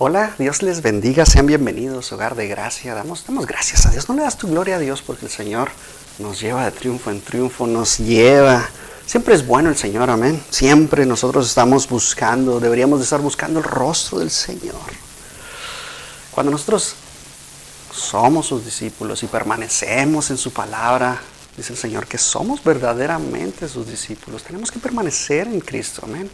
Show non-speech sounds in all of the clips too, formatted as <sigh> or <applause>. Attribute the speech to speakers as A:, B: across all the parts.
A: Hola, Dios les bendiga, sean bienvenidos, hogar de gracia. Damos, damos gracias a Dios. No le das tu gloria a Dios porque el Señor nos lleva de triunfo en triunfo, nos lleva. Siempre es bueno el Señor, amén. Siempre nosotros estamos buscando, deberíamos de estar buscando el rostro del Señor. Cuando nosotros somos sus discípulos y permanecemos en su palabra, dice el Señor que somos verdaderamente sus discípulos. Tenemos que permanecer en Cristo, amén.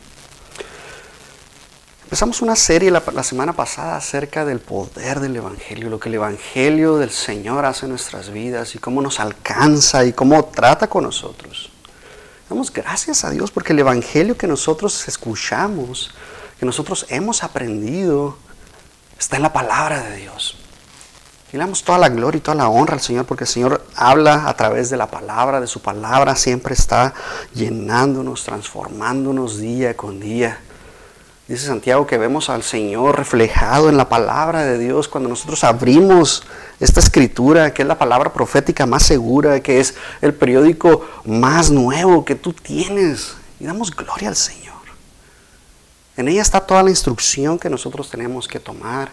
A: Empezamos una serie la, semana pasada acerca del poder del Evangelio, lo que el Evangelio del Señor hace en nuestras vidas y cómo nos alcanza y cómo trata con nosotros. Damos gracias a Dios porque el Evangelio que nosotros escuchamos, que nosotros hemos aprendido, está en la palabra de Dios. Y le damos toda la gloria y toda la honra al Señor porque el Señor habla a través de la palabra, de su palabra, siempre está llenándonos, transformándonos día con día. Dice Santiago que vemos al Señor reflejado en la palabra de Dios cuando nosotros abrimos esta escritura, que es la palabra profética más segura, que es el periódico más nuevo que tú tienes. Y damos gloria al Señor. En ella está toda la instrucción que nosotros tenemos que tomar.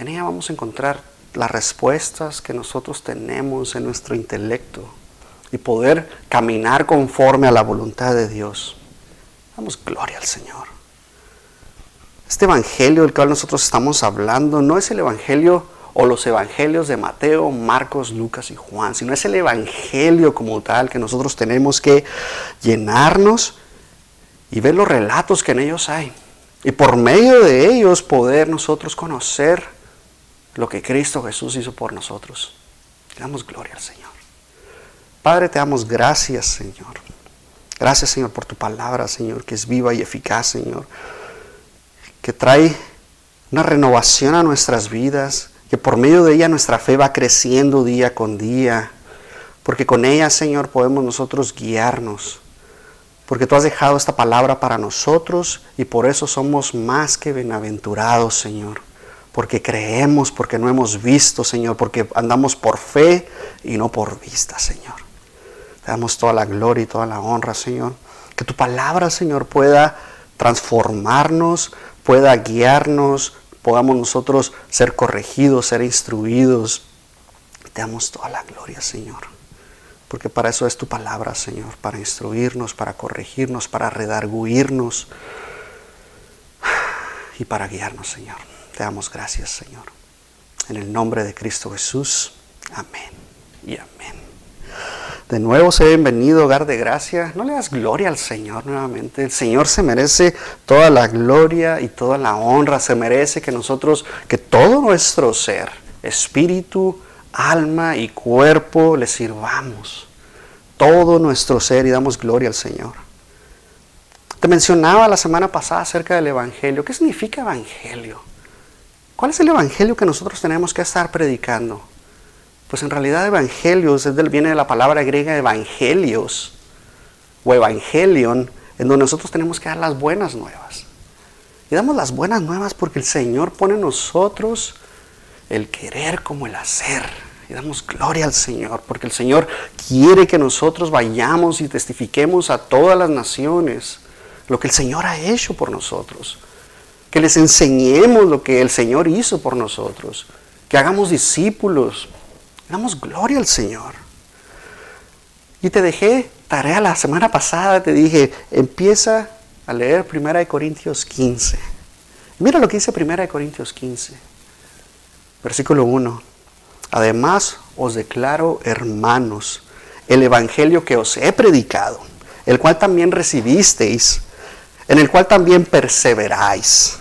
A: En ella vamos a encontrar las respuestas que nosotros tenemos en nuestro intelecto y poder caminar conforme a la voluntad de Dios. Damos gloria al Señor. Este evangelio del cual nosotros estamos hablando no es el evangelio o los evangelios de Mateo, Marcos, Lucas y Juan, sino es el evangelio como tal que nosotros tenemos que llenarnos y ver los relatos que en ellos hay. Y por medio de ellos poder nosotros conocer lo que Cristo Jesús hizo por nosotros. Le damos gloria al Señor. Padre, te damos gracias, Señor. Gracias, Señor, por tu palabra, Señor, que es viva y eficaz, Señor que trae una renovación a nuestras vidas, que por medio de ella nuestra fe va creciendo día con día, porque con ella, Señor, podemos nosotros guiarnos, porque tú has dejado esta palabra para nosotros y por eso somos más que bienaventurados, Señor, porque creemos, porque no hemos visto, Señor, porque andamos por fe y no por vista, Señor. Te damos toda la gloria y toda la honra, Señor. Que tu palabra, Señor, pueda transformarnos, pueda guiarnos, podamos nosotros ser corregidos, ser instruidos. Te damos toda la gloria, Señor. Porque para eso es tu palabra, Señor, para instruirnos, para corregirnos, para redarguirnos y para guiarnos, Señor. Te damos gracias, Señor. En el nombre de Cristo Jesús. Amén y amén. De nuevo, se bienvenido, hogar de gracia. No le das gloria al Señor nuevamente. El Señor se merece toda la gloria y toda la honra. Se merece que nosotros, que todo nuestro ser, espíritu, alma y cuerpo, le sirvamos. Todo nuestro ser y damos gloria al Señor. Te mencionaba la semana pasada acerca del Evangelio. ¿Qué significa Evangelio? ¿Cuál es el Evangelio que nosotros tenemos que estar predicando? Pues en realidad evangelios viene de la palabra griega evangelios o evangelion, en donde nosotros tenemos que dar las buenas nuevas. Y damos las buenas nuevas porque el Señor pone en nosotros el querer como el hacer. Y damos gloria al Señor porque el Señor quiere que nosotros vayamos y testifiquemos a todas las naciones lo que el Señor ha hecho por nosotros. Que les enseñemos lo que el Señor hizo por nosotros. Que hagamos discípulos Damos gloria al Señor. Y te dejé tarea la semana pasada, te dije, empieza a leer 1 Corintios 15. Mira lo que dice 1 Corintios 15, versículo 1. Además os declaro, hermanos, el Evangelio que os he predicado, el cual también recibisteis, en el cual también perseveráis,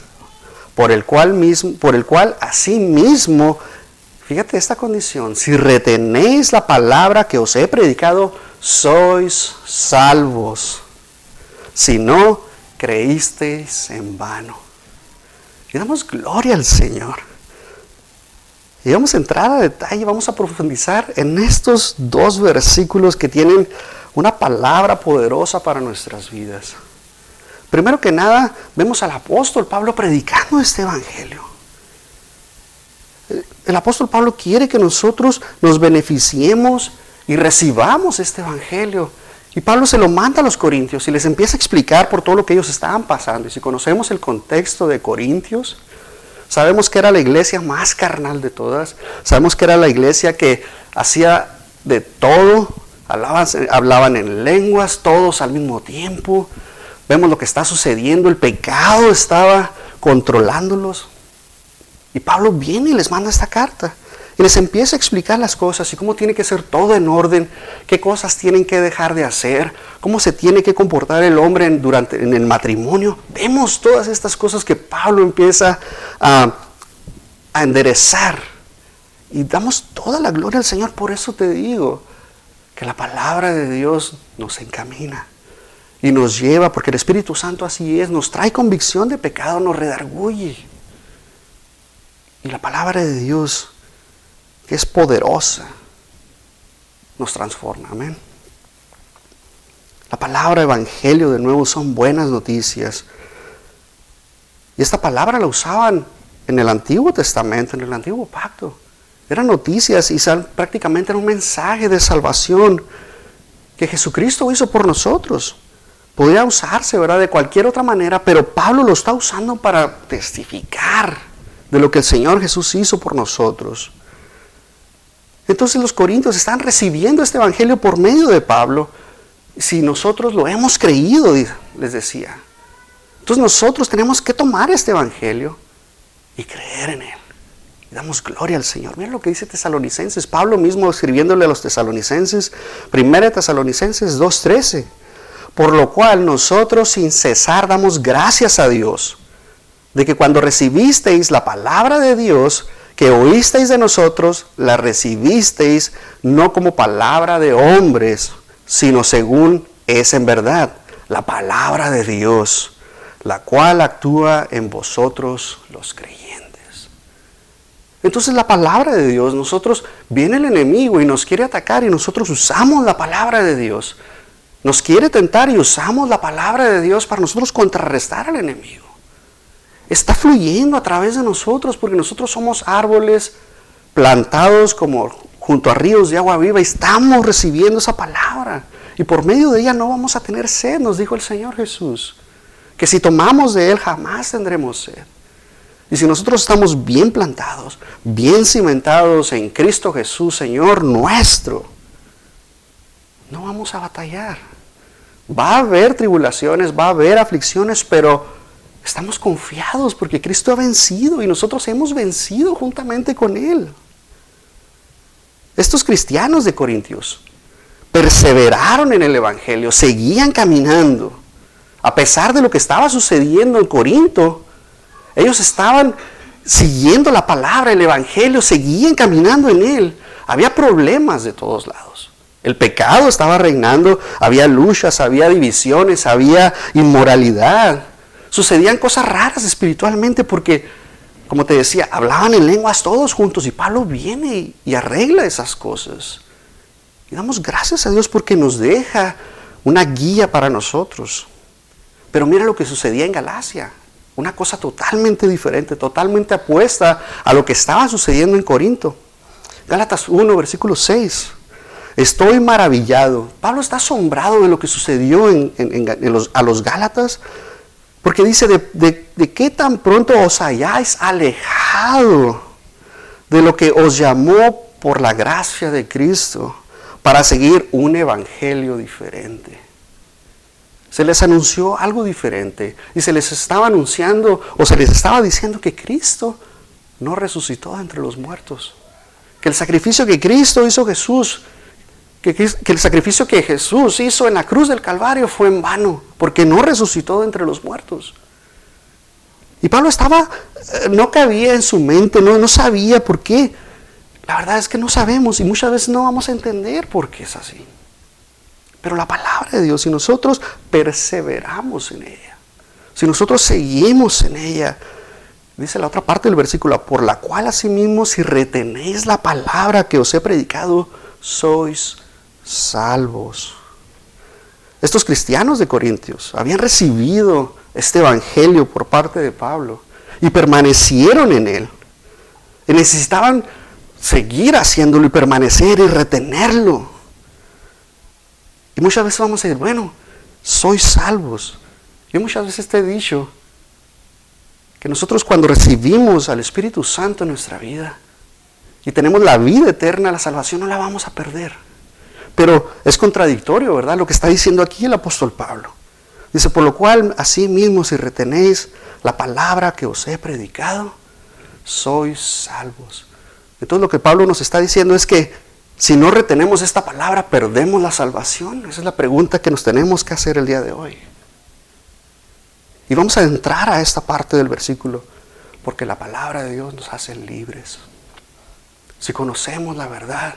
A: por el cual, mismo, por el cual asimismo Fíjate esta condición, si retenéis la palabra que os he predicado, sois salvos. Si no, creísteis en vano. Y damos gloria al Señor. Y vamos a entrar a detalle, vamos a profundizar en estos dos versículos que tienen una palabra poderosa para nuestras vidas. Primero que nada, vemos al apóstol Pablo predicando este evangelio. El apóstol Pablo quiere que nosotros nos beneficiemos y recibamos este evangelio. Y Pablo se lo manda a los corintios y les empieza a explicar por todo lo que ellos estaban pasando. Y si conocemos el contexto de Corintios, Sabemos que era la iglesia más carnal de todas. Sabemos que era la iglesia que hacía de todo. Hablaban, hablaban en lenguas, todos al mismo tiempo. Vemos lo que está sucediendo. El pecado estaba controlándolos. Y Pablo viene y les manda esta carta. Y les empieza a explicar las cosas y cómo tiene que ser todo en orden, qué cosas tienen que dejar de hacer, cómo se tiene que comportar el hombre en, durante, en el matrimonio. Vemos todas estas cosas que Pablo empieza a, a enderezar. Y damos toda la gloria al Señor. Por eso te digo que la palabra de Dios nos encamina y nos lleva, porque el Espíritu Santo así es, nos trae convicción de pecado, nos redarguye. Y la palabra de Dios que es poderosa, nos transforma. Amén. La palabra evangelio de nuevo son buenas noticias. Y esta palabra la usaban en el Antiguo Testamento, en el Antiguo Pacto. Eran noticias y prácticamente era un mensaje de salvación que Jesucristo hizo por nosotros. Podría usarse, ¿verdad? De cualquier otra manera, pero Pablo lo está usando para testificar de lo que el Señor Jesús hizo por nosotros. Entonces los corintios están recibiendo este evangelio por medio de Pablo. Si nosotros lo hemos creído, les decía. Entonces nosotros tenemos que tomar este evangelio y creer en él. Y damos gloria al Señor. Mira lo que dice Tesalonicenses. Pablo mismo escribiéndole a los tesalonicenses, 1 Tesalonicenses 2.13. Por lo cual nosotros sin cesar damos gracias a Dios de que cuando recibisteis la palabra de Dios, que oísteis de nosotros, la recibisteis no como palabra de hombres, sino según es en verdad, la palabra de Dios, la cual actúa en vosotros los creyentes. Entonces la palabra de Dios, nosotros viene el enemigo y nos quiere atacar y nosotros usamos la palabra de Dios. Nos quiere tentar y usamos la palabra de Dios para nosotros contrarrestar al enemigo está fluyendo a través de nosotros porque nosotros somos árboles plantados como junto a ríos de agua viva y estamos recibiendo esa palabra. Y por medio de ella no vamos a tener sed, nos dijo el Señor Jesús. Que si tomamos de Él jamás tendremos sed. Y si nosotros estamos bien plantados, bien cimentados en Cristo Jesús, Señor nuestro, no vamos a batallar. Va a haber tribulaciones, va a haber aflicciones, pero Estamos confiados porque Cristo ha vencido y nosotros hemos vencido juntamente con Él. Estos cristianos de Corintios perseveraron en el Evangelio, seguían caminando. A pesar de lo que estaba sucediendo en Corinto, ellos estaban siguiendo la palabra, el Evangelio, seguían caminando en él. Había problemas de todos lados. El pecado estaba reinando, había luchas, había divisiones, había inmoralidad sucedían cosas raras espiritualmente porque, como te decía, hablaban en lenguas todos juntos y Pablo viene y, arregla esas cosas. Y damos gracias a Dios porque nos deja una guía para nosotros. Pero mira lo que sucedía en Galacia. Una cosa totalmente diferente, totalmente apuesta a lo que estaba sucediendo en Corinto. Gálatas 1, versículo 6. Estoy maravillado. Pablo está asombrado de lo que sucedió a los Gálatas porque dice, de, qué tan pronto os hayáis alejado de lo que os llamó por la gracia de Cristo para seguir un evangelio diferente. Se les anunció algo diferente y se les estaba anunciando o se les estaba diciendo que Cristo no resucitó entre los muertos. Que el sacrificio que Cristo hizo Jesús que, el sacrificio que Jesús hizo en la cruz del Calvario fue en vano, porque no resucitó de entre los muertos. Y Pablo estaba, eh, no cabía en su mente, no, no sabía por qué. La verdad es que no sabemos y muchas veces no vamos a entender por qué es así. Pero la palabra de Dios, si nosotros perseveramos en ella, si nosotros seguimos en ella, dice la otra parte del versículo, por la cual asimismo si retenéis la palabra que os he predicado, sois salvos. Estos cristianos de Corintios habían recibido este evangelio por parte de Pablo y permanecieron en él. Y necesitaban seguir haciéndolo y permanecer y retenerlo. Y muchas veces vamos a decir, bueno, sois salvos. Yo muchas veces te he dicho que nosotros cuando recibimos al Espíritu Santo en nuestra vida y tenemos la vida eterna, la salvación no la vamos a perder. Pero es contradictorio, ¿verdad? Lo que está diciendo aquí el apóstol Pablo. Dice, por lo cual, así mismo, si retenéis la palabra que os he predicado, sois salvos. Entonces lo que Pablo nos está diciendo es que si no retenemos esta palabra, perdemos la salvación. Esa es la pregunta que nos tenemos que hacer el día de hoy. Y vamos a entrar a esta parte del versículo, porque la palabra de Dios nos hace libres. Si conocemos la verdad,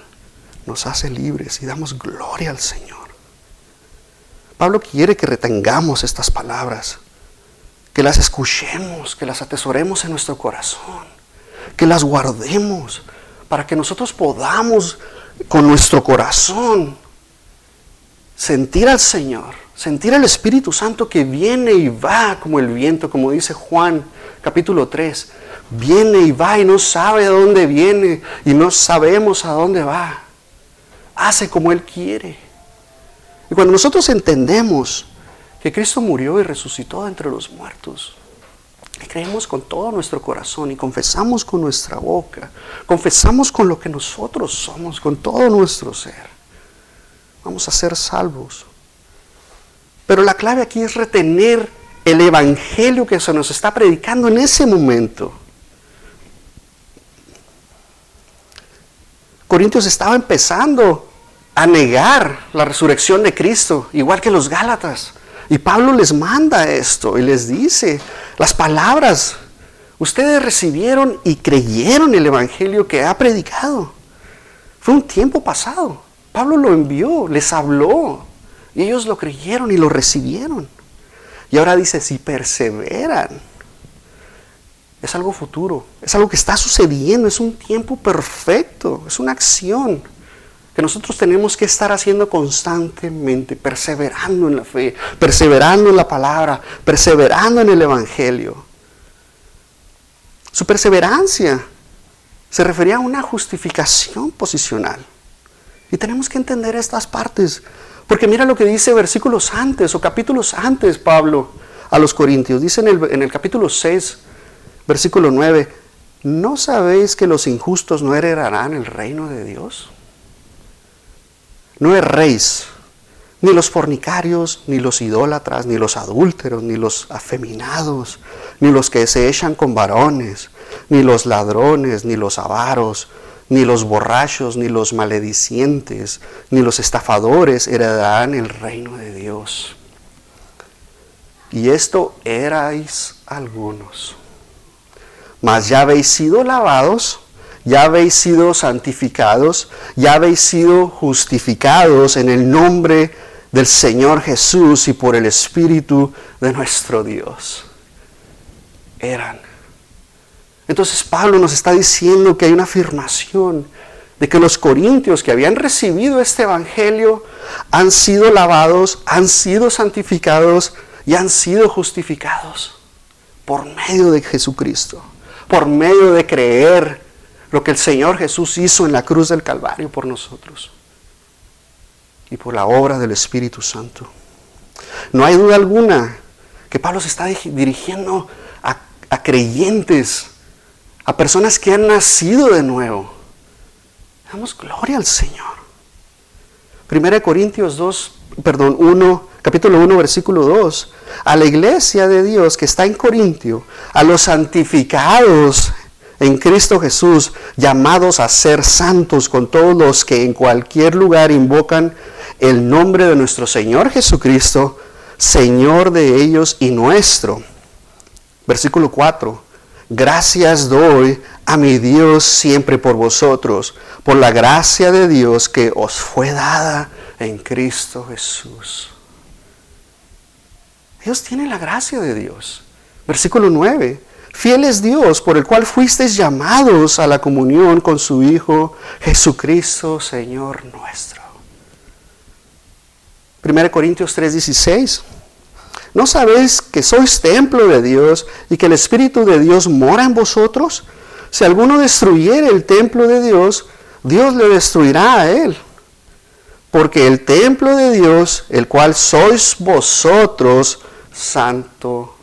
A: nos hace libres y damos gloria al Señor. Pablo quiere que retengamos estas palabras, que las escuchemos, que las atesoremos en nuestro corazón, que las guardemos, para que nosotros podamos con nuestro corazón sentir al Señor, sentir al Espíritu Santo que viene y va como el viento, como dice Juan capítulo 3, viene y va y no sabe a dónde viene y no sabemos a dónde va. Hace como Él quiere. Y cuando nosotros entendemos que Cristo murió y resucitó entre los muertos, y creemos con todo nuestro corazón y confesamos con nuestra boca, confesamos con lo que nosotros somos, con todo nuestro ser, vamos a ser salvos. Pero la clave aquí es retener el evangelio que se nos está predicando en ese momento. Corintios estaba empezando a negar la resurrección de Cristo, igual que los Gálatas. Y Pablo les manda esto y les dice las palabras. Ustedes recibieron y creyeron el Evangelio que ha predicado. Fue un tiempo pasado. Pablo lo envió, les habló. Y ellos lo creyeron y lo recibieron. Y ahora dice, si perseveran, es algo futuro, es algo que está sucediendo, es un tiempo perfecto, es una acción que nosotros tenemos que estar haciendo constantemente, perseverando en la fe, perseverando en la palabra, perseverando en el Evangelio. Su perseverancia se refería a una justificación posicional. Y tenemos que entender estas partes, porque mira lo que dice versículos antes o capítulos antes Pablo a los Corintios. Dice en el, en el capítulo 6, versículo 9, ¿no sabéis que los injustos no heredarán el reino de Dios? No erréis, ni los fornicarios, ni los idólatras, ni los adúlteros, ni los afeminados, ni los que se echan con varones, ni los ladrones, ni los avaros, ni los borrachos, ni los maledicientes, ni los estafadores heredarán el reino de Dios. Y esto erais algunos. Mas ya habéis sido lavados ya habéis sido santificados, ya habéis sido justificados en el nombre del Señor Jesús y por el Espíritu de nuestro Dios. Eran. Entonces Pablo nos está diciendo que hay una afirmación de que los corintios que habían recibido este Evangelio han sido lavados, han sido santificados y han sido justificados por medio de Jesucristo, por medio de creer lo que el Señor Jesús hizo en la cruz del Calvario por nosotros y por la obra del Espíritu Santo. No hay duda alguna que Pablo se está dirigiendo a, creyentes, a personas que han nacido de nuevo. Damos gloria al Señor. Primera de Corintios 2, perdón, 1, capítulo 1, versículo 2. A la iglesia de Dios que está en Corintio, a los santificados en Cristo Jesús, llamados a ser santos con todos los que en cualquier lugar invocan el nombre de nuestro Señor Jesucristo, Señor de ellos y nuestro. Versículo 4. Gracias doy a mi Dios siempre por vosotros, por la gracia de Dios que os fue dada en Cristo Jesús. Dios tiene la gracia de Dios. Versículo 9. Fiel es Dios por el cual fuisteis llamados a la comunión con su Hijo Jesucristo, Señor nuestro. 1 Corintios 3:16. ¿No sabéis que sois templo de Dios y que el Espíritu de Dios mora en vosotros? Si alguno destruyere el templo de Dios, Dios le destruirá a él. Porque el templo de Dios, el cual sois vosotros, santo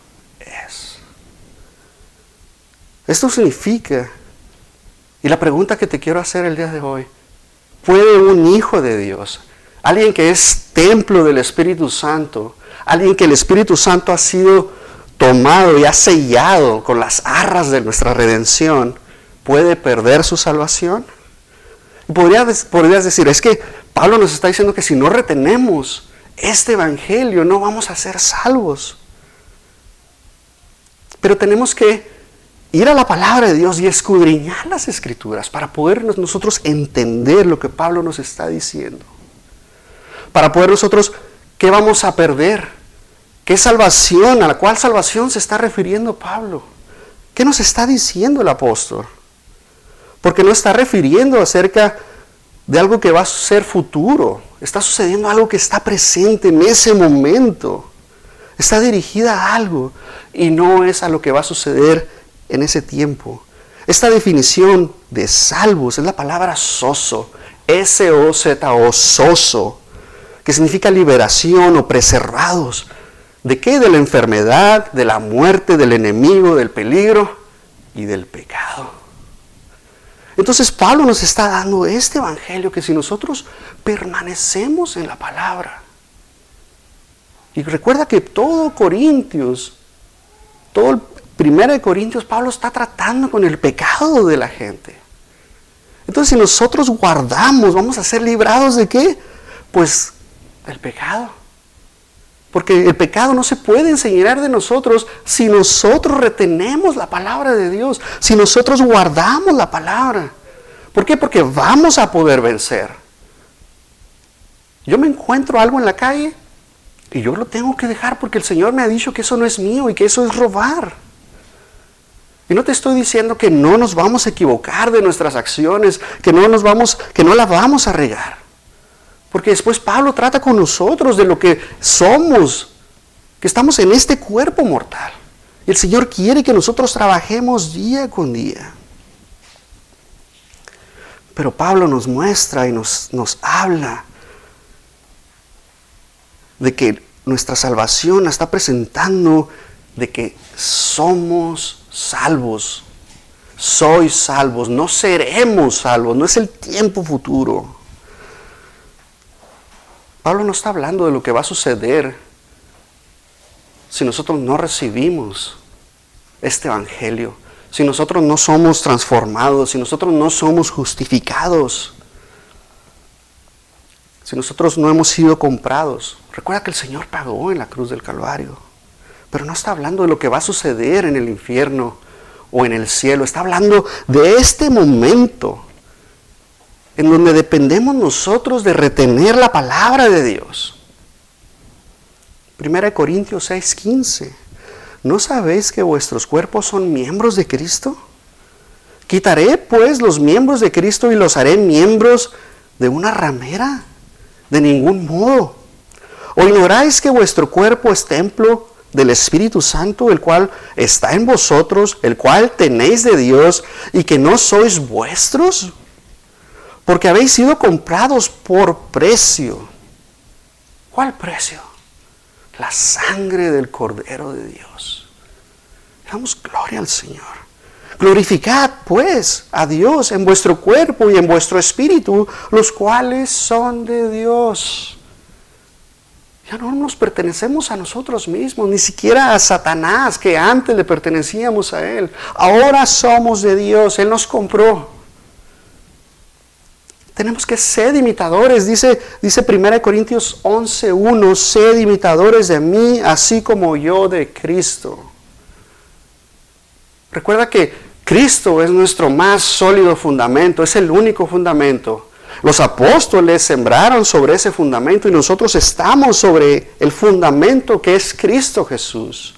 A: Esto significa, y la pregunta que te quiero hacer el día de hoy, ¿puede un hijo de Dios, alguien que es templo del Espíritu Santo, alguien que el Espíritu Santo ha sido tomado y ha sellado con las arras de nuestra redención, puede perder su salvación? Podrías, podrías decir, es que Pablo nos está diciendo que si no retenemos este Evangelio no vamos a ser salvos. Pero tenemos que ir a la palabra de Dios y escudriñar las escrituras para poder nosotros entender lo que Pablo nos está diciendo. Para poder nosotros, ¿qué vamos a perder? ¿Qué salvación? ¿A la cual salvación se está refiriendo Pablo? ¿Qué nos está diciendo el apóstol? Porque no está refiriendo acerca de algo que va a ser futuro. Está sucediendo algo que está presente en ese momento. Está dirigida a algo y no es a lo que va a suceder en ese tiempo. Esta definición de salvos es la palabra soso, S-O-Z-O, soso, que significa liberación o preservados. ¿De qué? De la enfermedad, de la muerte, del enemigo, del peligro y del pecado. Entonces Pablo nos está dando este evangelio que si nosotros permanecemos en la palabra, y recuerda que todo Corintios, todo el primero de Corintios, Pablo está tratando con el pecado de la gente. Entonces, si nosotros guardamos, vamos a ser librados de qué? Pues del pecado. Porque el pecado no se puede enseñar de nosotros si nosotros retenemos la palabra de Dios, si nosotros guardamos la palabra. ¿Por qué? Porque vamos a poder vencer. Yo me encuentro algo en la calle, y yo lo tengo que dejar porque el Señor me ha dicho que eso no es mío y que eso es robar. Y no te estoy diciendo que no nos vamos a equivocar de nuestras acciones, que no nos vamos, que no vamos a regar. Porque después Pablo trata con nosotros de lo que somos, que estamos en este cuerpo mortal. El Señor quiere que nosotros trabajemos día con día. Pero Pablo nos muestra y nos, nos habla de que nuestra salvación está presentando de que somos salvos. Soy salvos, no seremos salvos, no es el tiempo futuro. Pablo no está hablando de lo que va a suceder si nosotros no recibimos este Evangelio, si nosotros no somos transformados, si nosotros no somos justificados, si nosotros no hemos sido comprados. Recuerda que el Señor pagó en la cruz del Calvario. Pero no está hablando de lo que va a suceder en el infierno o en el cielo. Está hablando de este momento en donde dependemos nosotros de retener la palabra de Dios. 1 Corintios 6:15. ¿No sabéis que vuestros cuerpos son miembros de Cristo? Quitaré pues los miembros de Cristo y los haré miembros de una ramera. De ningún modo. ¿O ignoráis que vuestro cuerpo es templo del Espíritu Santo, el cual está en vosotros, el cual tenéis de Dios y que no sois vuestros? Porque habéis sido comprados por precio. ¿Cuál precio? La sangre del Cordero de Dios. Damos gloria al Señor. Glorificad pues a Dios en vuestro cuerpo y en vuestro espíritu, los cuales son de Dios. Ya no nos pertenecemos a nosotros mismos, ni siquiera a Satanás, que antes le pertenecíamos a Él. Ahora somos de Dios, Él nos compró. Tenemos que ser imitadores, dice, dice 1 Corintios 11.1, sed imitadores de mí, así como yo de Cristo. Recuerda que Cristo es nuestro más sólido fundamento, es el único fundamento. Los apóstoles sembraron sobre ese fundamento y nosotros estamos sobre el fundamento que es Cristo Jesús.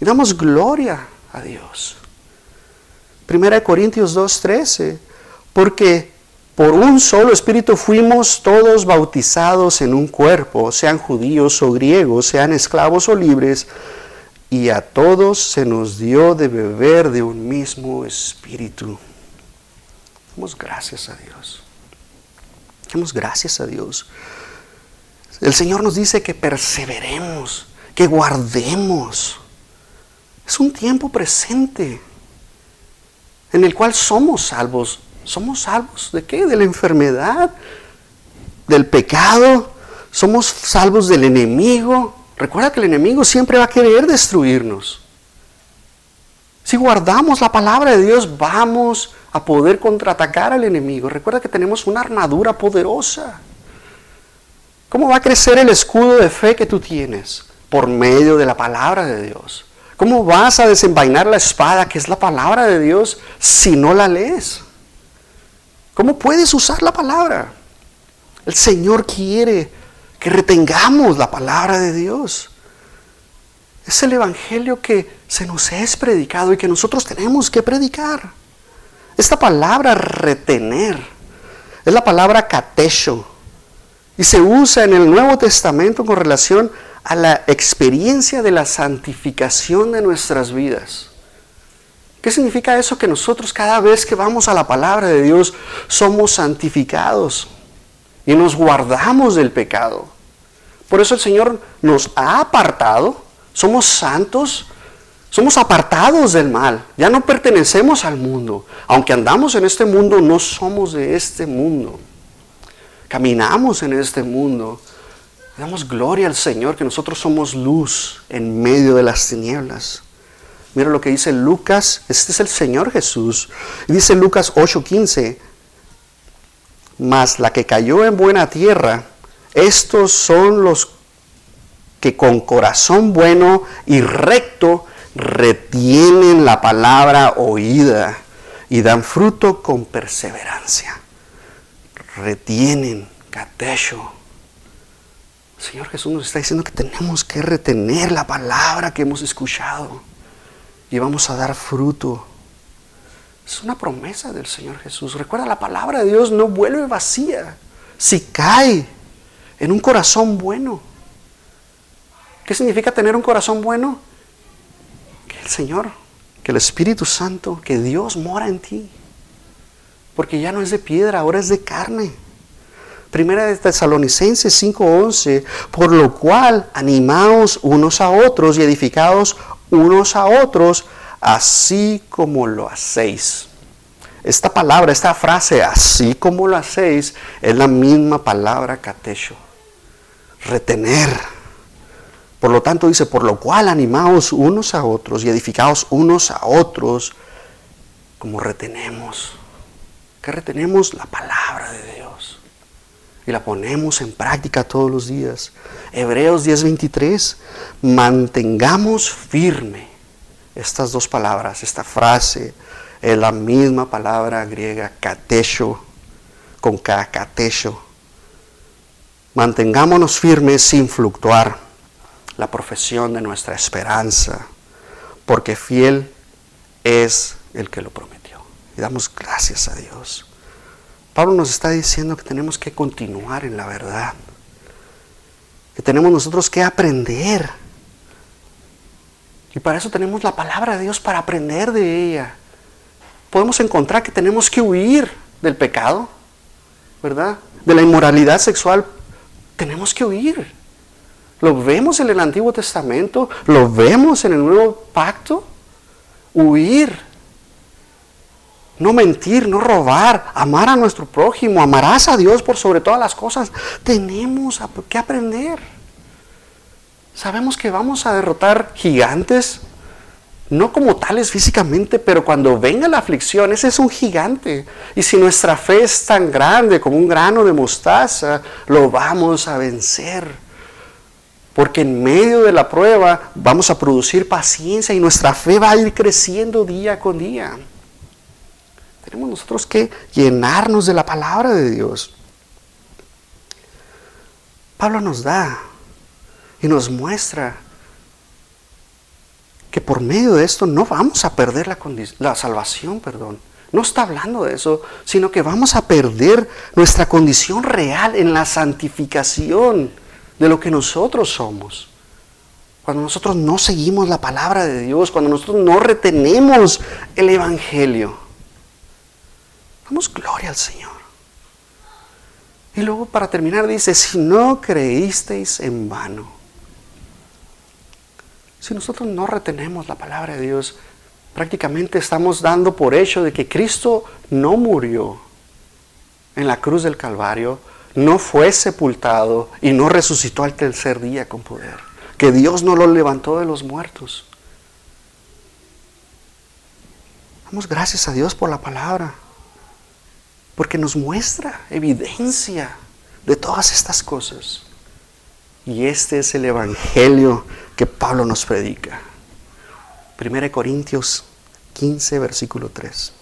A: Y damos gloria a Dios. Primera de Corintios 2.13, porque por un solo espíritu fuimos todos bautizados en un cuerpo, sean judíos o griegos, sean esclavos o libres, y a todos se nos dio de beber de un mismo espíritu. Damos gracias a Dios. Demos gracias a Dios. El Señor nos dice que perseveremos, que guardemos. Es un tiempo presente. en el cual somos salvos. ¿Somos salvos de qué? De la enfermedad, del pecado, somos salvos del enemigo. Recuerda que el enemigo siempre va a querer destruirnos. Si guardamos la palabra de Dios, vamos a poder contraatacar al enemigo. Recuerda que tenemos una armadura poderosa. ¿Cómo va a crecer el escudo de fe que tú tienes? Por medio de la palabra de Dios. ¿Cómo vas a desenvainar la espada, que es la palabra de Dios, si no la lees? ¿Cómo puedes usar la palabra? El Señor quiere que retengamos la palabra de Dios. Es el Evangelio que se nos es predicado y que nosotros tenemos que predicar. Esta palabra retener es la palabra catesho y se usa en el Nuevo Testamento con relación a la experiencia de la santificación de nuestras vidas. ¿Qué significa eso? Que nosotros cada vez que vamos a la palabra de Dios somos santificados y nos guardamos del pecado. Por eso el Señor nos ha apartado, somos santos, somos apartados del mal, ya no pertenecemos al mundo. Aunque andamos en este mundo, no somos de este mundo. Caminamos en este mundo, Damos gloria al Señor que nosotros somos luz en medio de las tinieblas. Mira lo que dice Lucas, este es el Señor Jesús. Dice Lucas 8:15, mas la que cayó en buena tierra, estos son los que con corazón bueno y recto retienen la palabra oída y dan fruto con perseverancia. Retienen, catesho Señor Jesús nos está diciendo que tenemos que retener la palabra que hemos escuchado y vamos a dar fruto. Es una promesa del Señor Jesús. Recuerda, la palabra de Dios no vuelve vacía si cae en un corazón bueno. ¿Qué significa tener un corazón bueno? Que el Señor, que el Espíritu Santo, que Dios mora en ti. Porque ya no es de piedra, ahora es de carne. Primera de Tesalonicenses 5:11, por lo cual animaos unos a otros y edificaos unos a otros, así como lo hacéis. Esta palabra, esta frase, así como lo hacéis, es la misma palabra catesho, retener. Por lo tanto dice, por lo cual animaos unos a otros y edificaos unos a otros, como retenemos. Que retenemos la palabra de Dios y la ponemos en práctica todos los días. Hebreos 10:23, mantengamos firme estas dos palabras, esta frase es la misma palabra griega katesho, con K. Mantengámonos firmes sin fluctuar la profesión de nuestra esperanza, porque fiel es el que lo prometió. Y damos gracias a Dios. Pablo nos está diciendo que tenemos que continuar en la verdad, que tenemos nosotros que aprender. Y para eso tenemos la palabra de Dios para aprender de ella. Podemos encontrar que tenemos que huir del pecado, ¿verdad? De la inmoralidad sexual. Tenemos que huir. Lo vemos en el Antiguo Testamento, lo vemos en el Nuevo Pacto. Huir no mentir, no robar, amar a nuestro prójimo, amarás a Dios por sobre todas las cosas. Tenemos que aprender. Sabemos que vamos a derrotar gigantes, no como tales físicamente, pero cuando venga la aflicción, ese es un gigante. Y si nuestra fe es tan grande como un grano de mostaza, lo vamos a vencer. Porque en medio de la prueba vamos a producir paciencia y nuestra fe va a ir creciendo día con día. Tenemos nosotros que llenarnos de la palabra de Dios. Pablo nos da y nos muestra que por medio de esto no vamos a perder la, la, salvación, perdón. No está hablando de eso, sino que vamos a perder nuestra condición real en la santificación de lo que nosotros somos. Cuando nosotros no seguimos la palabra de Dios, cuando nosotros no retenemos el Evangelio. Damos gloria al Señor. Y luego para terminar dice, si no creísteis en vano. Si nosotros no retenemos la palabra de Dios, prácticamente estamos dando por hecho de que Cristo no murió en la cruz del Calvario, no fue sepultado y no resucitó al tercer día con poder, que Dios no lo levantó de los muertos. Damos gracias a Dios por la palabra, porque nos muestra evidencia de todas estas cosas. Y este es el Evangelio que Pablo nos predica. 1 Corintios 15, versículo 3.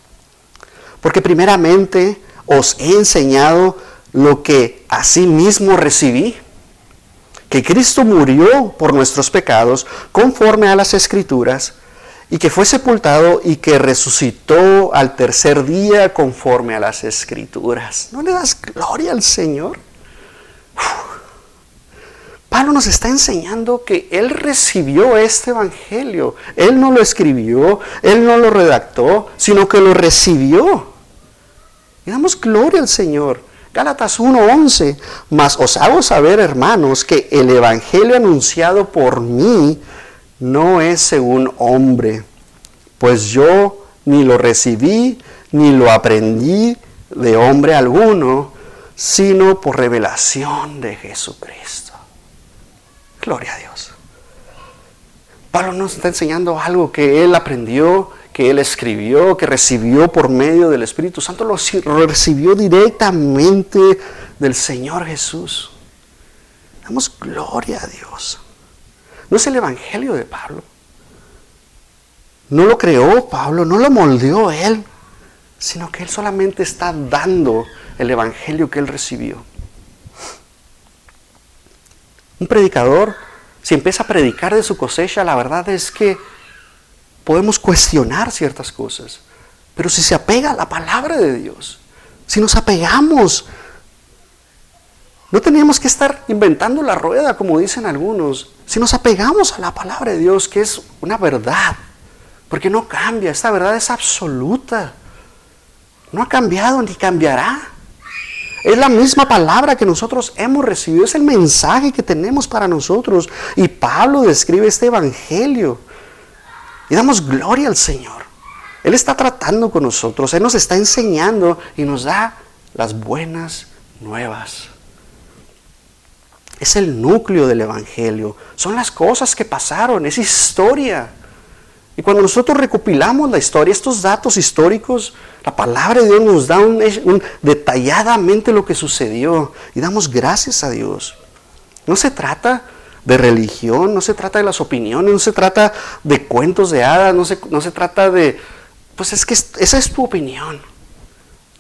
A: Porque primeramente os he enseñado lo que mismo recibí, que Cristo murió por nuestros pecados conforme a las escrituras, y que fue sepultado y que resucitó al tercer día conforme a las escrituras. ¿No le das gloria al Señor? Pablo nos está enseñando que él recibió este evangelio. Él no lo escribió, él no lo redactó, sino que lo recibió. Y damos gloria al Señor. Gálatas 1:11, mas os hago saber, hermanos, que el evangelio anunciado por mí no es según hombre, pues yo ni lo recibí ni lo aprendí de hombre alguno, sino por revelación de Jesucristo. Gloria a Dios. Pablo nos está enseñando algo que él aprendió, que él escribió, que recibió por medio del Espíritu Santo, lo recibió directamente del Señor Jesús. Damos gloria a Dios. No es el Evangelio de Pablo. No lo creó Pablo, no lo moldeó él, sino que él solamente está dando el Evangelio que él recibió. Un predicador, si empieza a predicar de su cosecha, la verdad es que podemos cuestionar ciertas cosas. Pero si se apega a la palabra de Dios, si nos apegamos, no teníamos que estar inventando la rueda, como dicen algunos, si nos apegamos a la palabra de Dios, que es una verdad, porque no cambia, esta verdad es absoluta, no ha cambiado ni cambiará. Es la misma palabra que nosotros hemos recibido, es el mensaje que tenemos para nosotros. Y Pablo describe este evangelio. Y damos gloria al Señor. Él está tratando con nosotros, Él nos está enseñando y nos da las buenas nuevas. Es el núcleo del Evangelio. Son las cosas que pasaron, es historia. Y cuando nosotros recopilamos la historia, estos datos históricos, la palabra de Dios nos da un, detalladamente lo que sucedió y damos gracias a Dios. No se trata de religión, no se trata de las opiniones, no se trata de cuentos de hadas, no se, no se trata de, pues es que esa es tu opinión.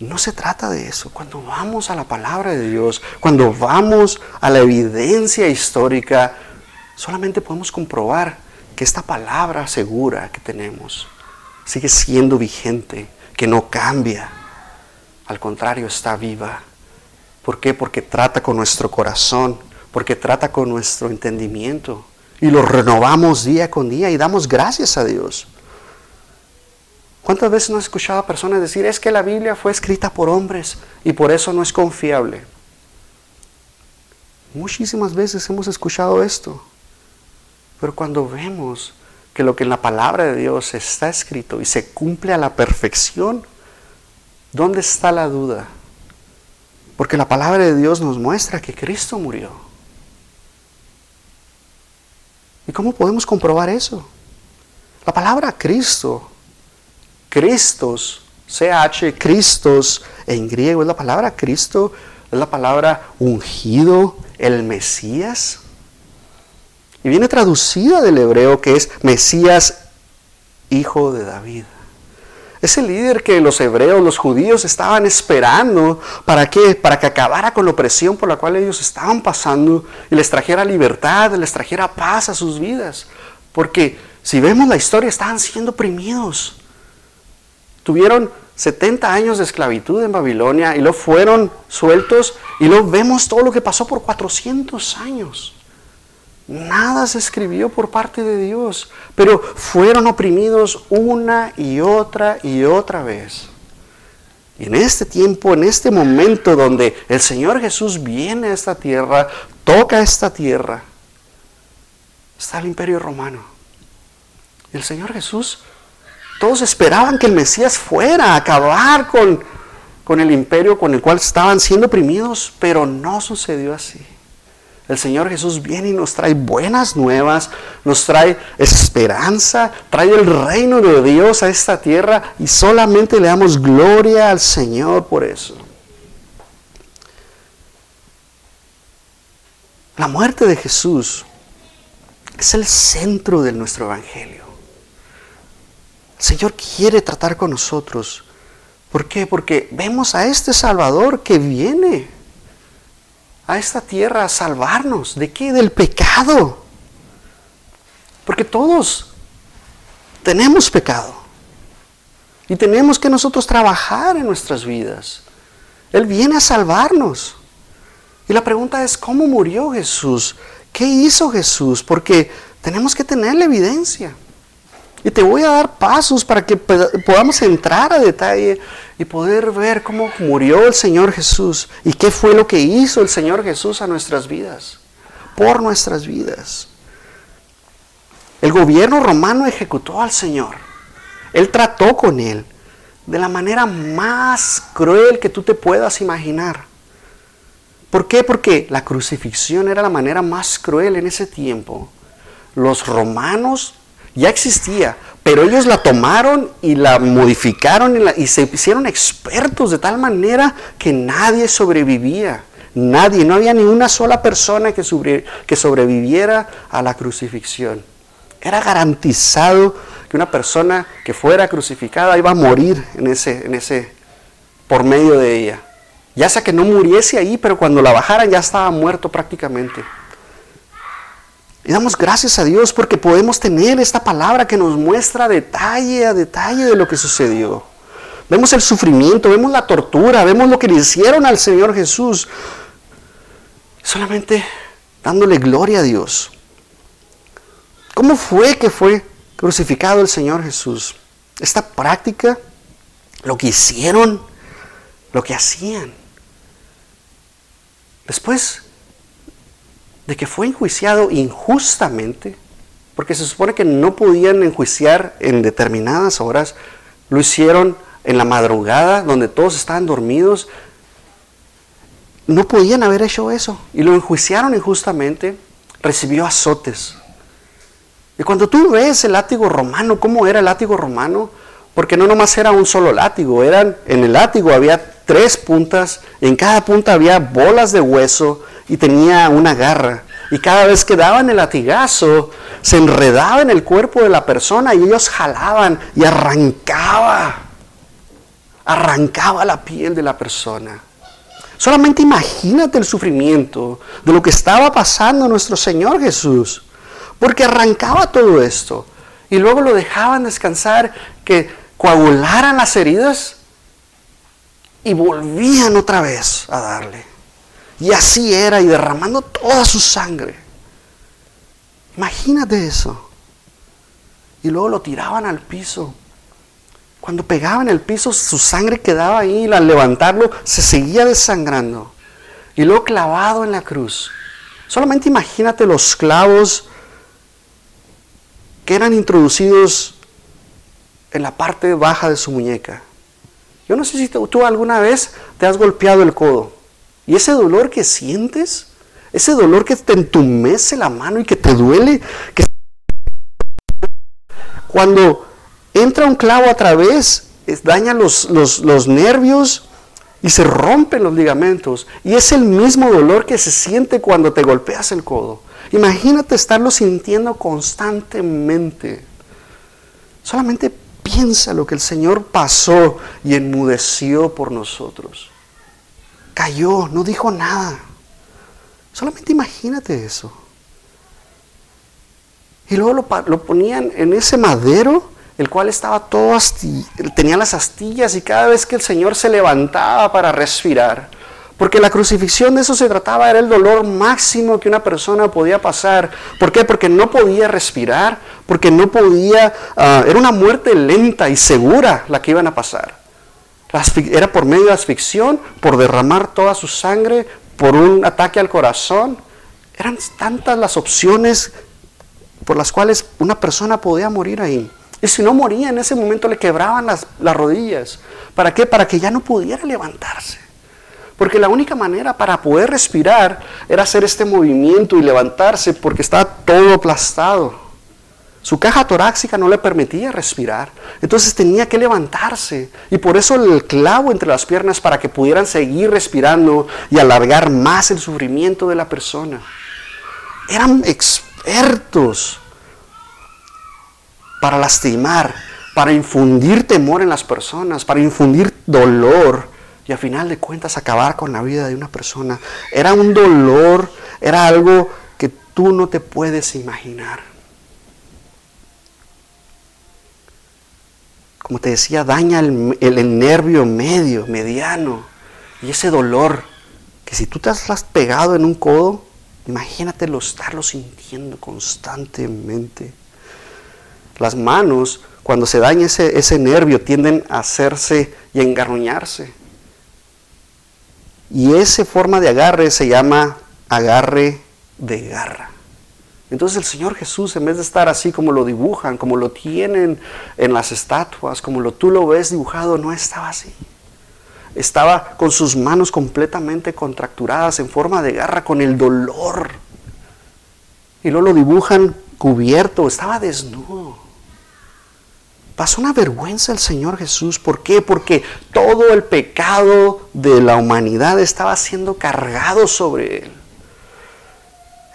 A: No se trata de eso. Cuando vamos a la palabra de Dios, cuando vamos a la evidencia histórica, solamente podemos comprobar que esta palabra segura que tenemos sigue siendo vigente, que no cambia. Al contrario, está viva. ¿Por qué? Porque trata con nuestro corazón, porque trata con nuestro entendimiento. Y lo renovamos día con día y damos gracias a Dios. ¿Cuántas veces no has escuchado a personas decir, es que la Biblia fue escrita por hombres y por eso no es confiable? Muchísimas veces hemos escuchado esto. Pero cuando vemos que lo que en la palabra de Dios está escrito y se cumple a la perfección, ¿dónde está la duda? Porque la palabra de Dios nos muestra que Cristo murió. ¿Y cómo podemos comprobar eso? La palabra Cristo, Cristos, CH, Cristos en griego, es la palabra Cristo, es la palabra ungido, el Mesías. Y viene traducida del hebreo que es Mesías, hijo de David. Ese líder que los hebreos, los judíos estaban esperando para qué? Para que acabara con la opresión por la cual ellos estaban pasando y les trajera libertad, les trajera paz a sus vidas. Porque si vemos la historia, estaban siendo oprimidos. Tuvieron 70 años de esclavitud en Babilonia y luego fueron sueltos y luego vemos todo lo que pasó por 400 años. Nada se escribió por parte de Dios, pero fueron oprimidos una y otra y otra vez. Y en este tiempo, en este momento donde el Señor Jesús viene a esta tierra, toca esta tierra, está el imperio romano. El Señor Jesús todos esperaban que el Mesías fuera a acabar con, con el imperio con el cual estaban siendo oprimidos, pero no sucedió así. El Señor Jesús viene y nos trae buenas nuevas, nos trae esperanza, trae el reino de Dios a esta tierra y solamente le damos gloria al Señor por eso. La muerte de Jesús es el centro de nuestro Evangelio. Señor quiere tratar con nosotros. ¿Por qué? Porque vemos a este Salvador que viene a esta tierra a salvarnos. ¿De qué? Del pecado. Porque todos tenemos pecado. Y tenemos que nosotros trabajar en nuestras vidas. Él viene a salvarnos. Y la pregunta es, ¿cómo murió Jesús? ¿Qué hizo Jesús? Porque tenemos que tener la evidencia. Y te voy a dar pasos para que podamos entrar a detalle y poder ver cómo murió el Señor Jesús y qué fue lo que hizo el Señor Jesús a nuestras vidas, por nuestras vidas. El gobierno romano ejecutó al Señor. Él trató con él de la manera más cruel que tú te puedas imaginar. ¿Por qué? Porque la crucifixión era la manera más cruel en ese tiempo. Los romanos ya existía, pero ellos la tomaron y la modificaron y, se hicieron expertos de tal manera que nadie sobrevivía. Nadie, no había ni una sola persona que, que sobreviviera a la crucifixión. Era garantizado que una persona que fuera crucificada iba a morir en ese, en ese, por medio de ella. Ya sea que no muriese ahí, pero cuando la bajaran ya estaba muerto prácticamente. Y damos gracias a Dios porque podemos tener esta palabra que nos muestra detalle a detalle de lo que sucedió. Vemos el sufrimiento, vemos la tortura, vemos lo que le hicieron al Señor Jesús. Solamente dándole gloria a Dios. ¿Cómo fue que fue crucificado el Señor Jesús? Esta práctica, lo que hicieron, lo que hacían. Después de que fue enjuiciado injustamente, porque se supone que no podían enjuiciar en determinadas horas, lo hicieron en la madrugada, donde todos estaban dormidos, no podían haber hecho eso, y lo enjuiciaron injustamente, recibió azotes. Y cuando tú ves el látigo romano, ¿cómo era el látigo romano? Porque no nomás era un solo látigo, eran, en el látigo había tres puntas, en cada punta había bolas de hueso, y tenía una garra. Y cada vez que daban el latigazo, se enredaba en el cuerpo de la persona y ellos jalaban y arrancaba. Arrancaba la piel de la persona. Solamente imagínate el sufrimiento de lo que estaba pasando nuestro Señor Jesús. Porque arrancaba todo esto. Y luego lo dejaban descansar, que coagularan las heridas y volvían otra vez a darle. Y así era, y derramando toda su sangre. Imagínate eso. Y luego lo tiraban al piso. Cuando pegaban el piso, su sangre quedaba ahí, y al levantarlo se seguía desangrando. Y luego clavado en la cruz. Solamente imagínate los clavos que eran introducidos en la parte baja de su muñeca. Yo no sé si tú alguna vez te has golpeado el codo. Y ese dolor que sientes, ese dolor que te entumece la mano y que te duele, que cuando entra un clavo a través, daña los, los nervios y se rompen los ligamentos. Y es el mismo dolor que se siente cuando te golpeas el codo. Imagínate estarlo sintiendo constantemente. Solamente piensa lo que el Señor pasó y enmudeció por nosotros cayó, no dijo nada. Solamente imagínate eso. Y luego lo, ponían en ese madero, el cual estaba todo, tenía las astillas y cada vez que el Señor se levantaba para respirar, porque la crucifixión de eso se trataba, era el dolor máximo que una persona podía pasar. ¿Por qué? Porque no podía respirar, porque no podía, ah, era una muerte lenta y segura la que iban a pasar. Era por medio de asfixión, por derramar toda su sangre, por un ataque al corazón. Eran tantas las opciones por las cuales una persona podía morir ahí. Y si no moría, en ese momento le quebraban las, las rodillas. ¿Para qué? Para que ya no pudiera levantarse. Porque la única manera para poder respirar era hacer este movimiento y levantarse porque estaba todo aplastado. Su caja torácica no le permitía respirar. Entonces tenía que levantarse. Y por eso el clavo entre las piernas para que pudieran seguir respirando y alargar más el sufrimiento de la persona. Eran expertos para lastimar, para infundir temor en las personas, para infundir dolor y a final de cuentas acabar con la vida de una persona. Era un dolor, era algo que tú no te puedes imaginar. Como te decía, daña el, nervio medio, mediano. Y ese dolor, que si tú te has pegado en un codo, imagínatelo estarlo sintiendo constantemente. Las manos, cuando se daña ese, ese nervio, tienden a hacerse y a engarruñarse. Y esa forma de agarre se llama agarre de garra. Entonces el Señor Jesús, en vez de estar así como lo dibujan, como lo tienen en las estatuas, como lo tú lo ves dibujado, no estaba así. Estaba con sus manos completamente contracturadas en forma de garra, con el dolor. Y luego lo dibujan cubierto, estaba desnudo. Pasó una vergüenza el Señor Jesús. ¿Por qué? Porque todo el pecado de la humanidad estaba siendo cargado sobre él.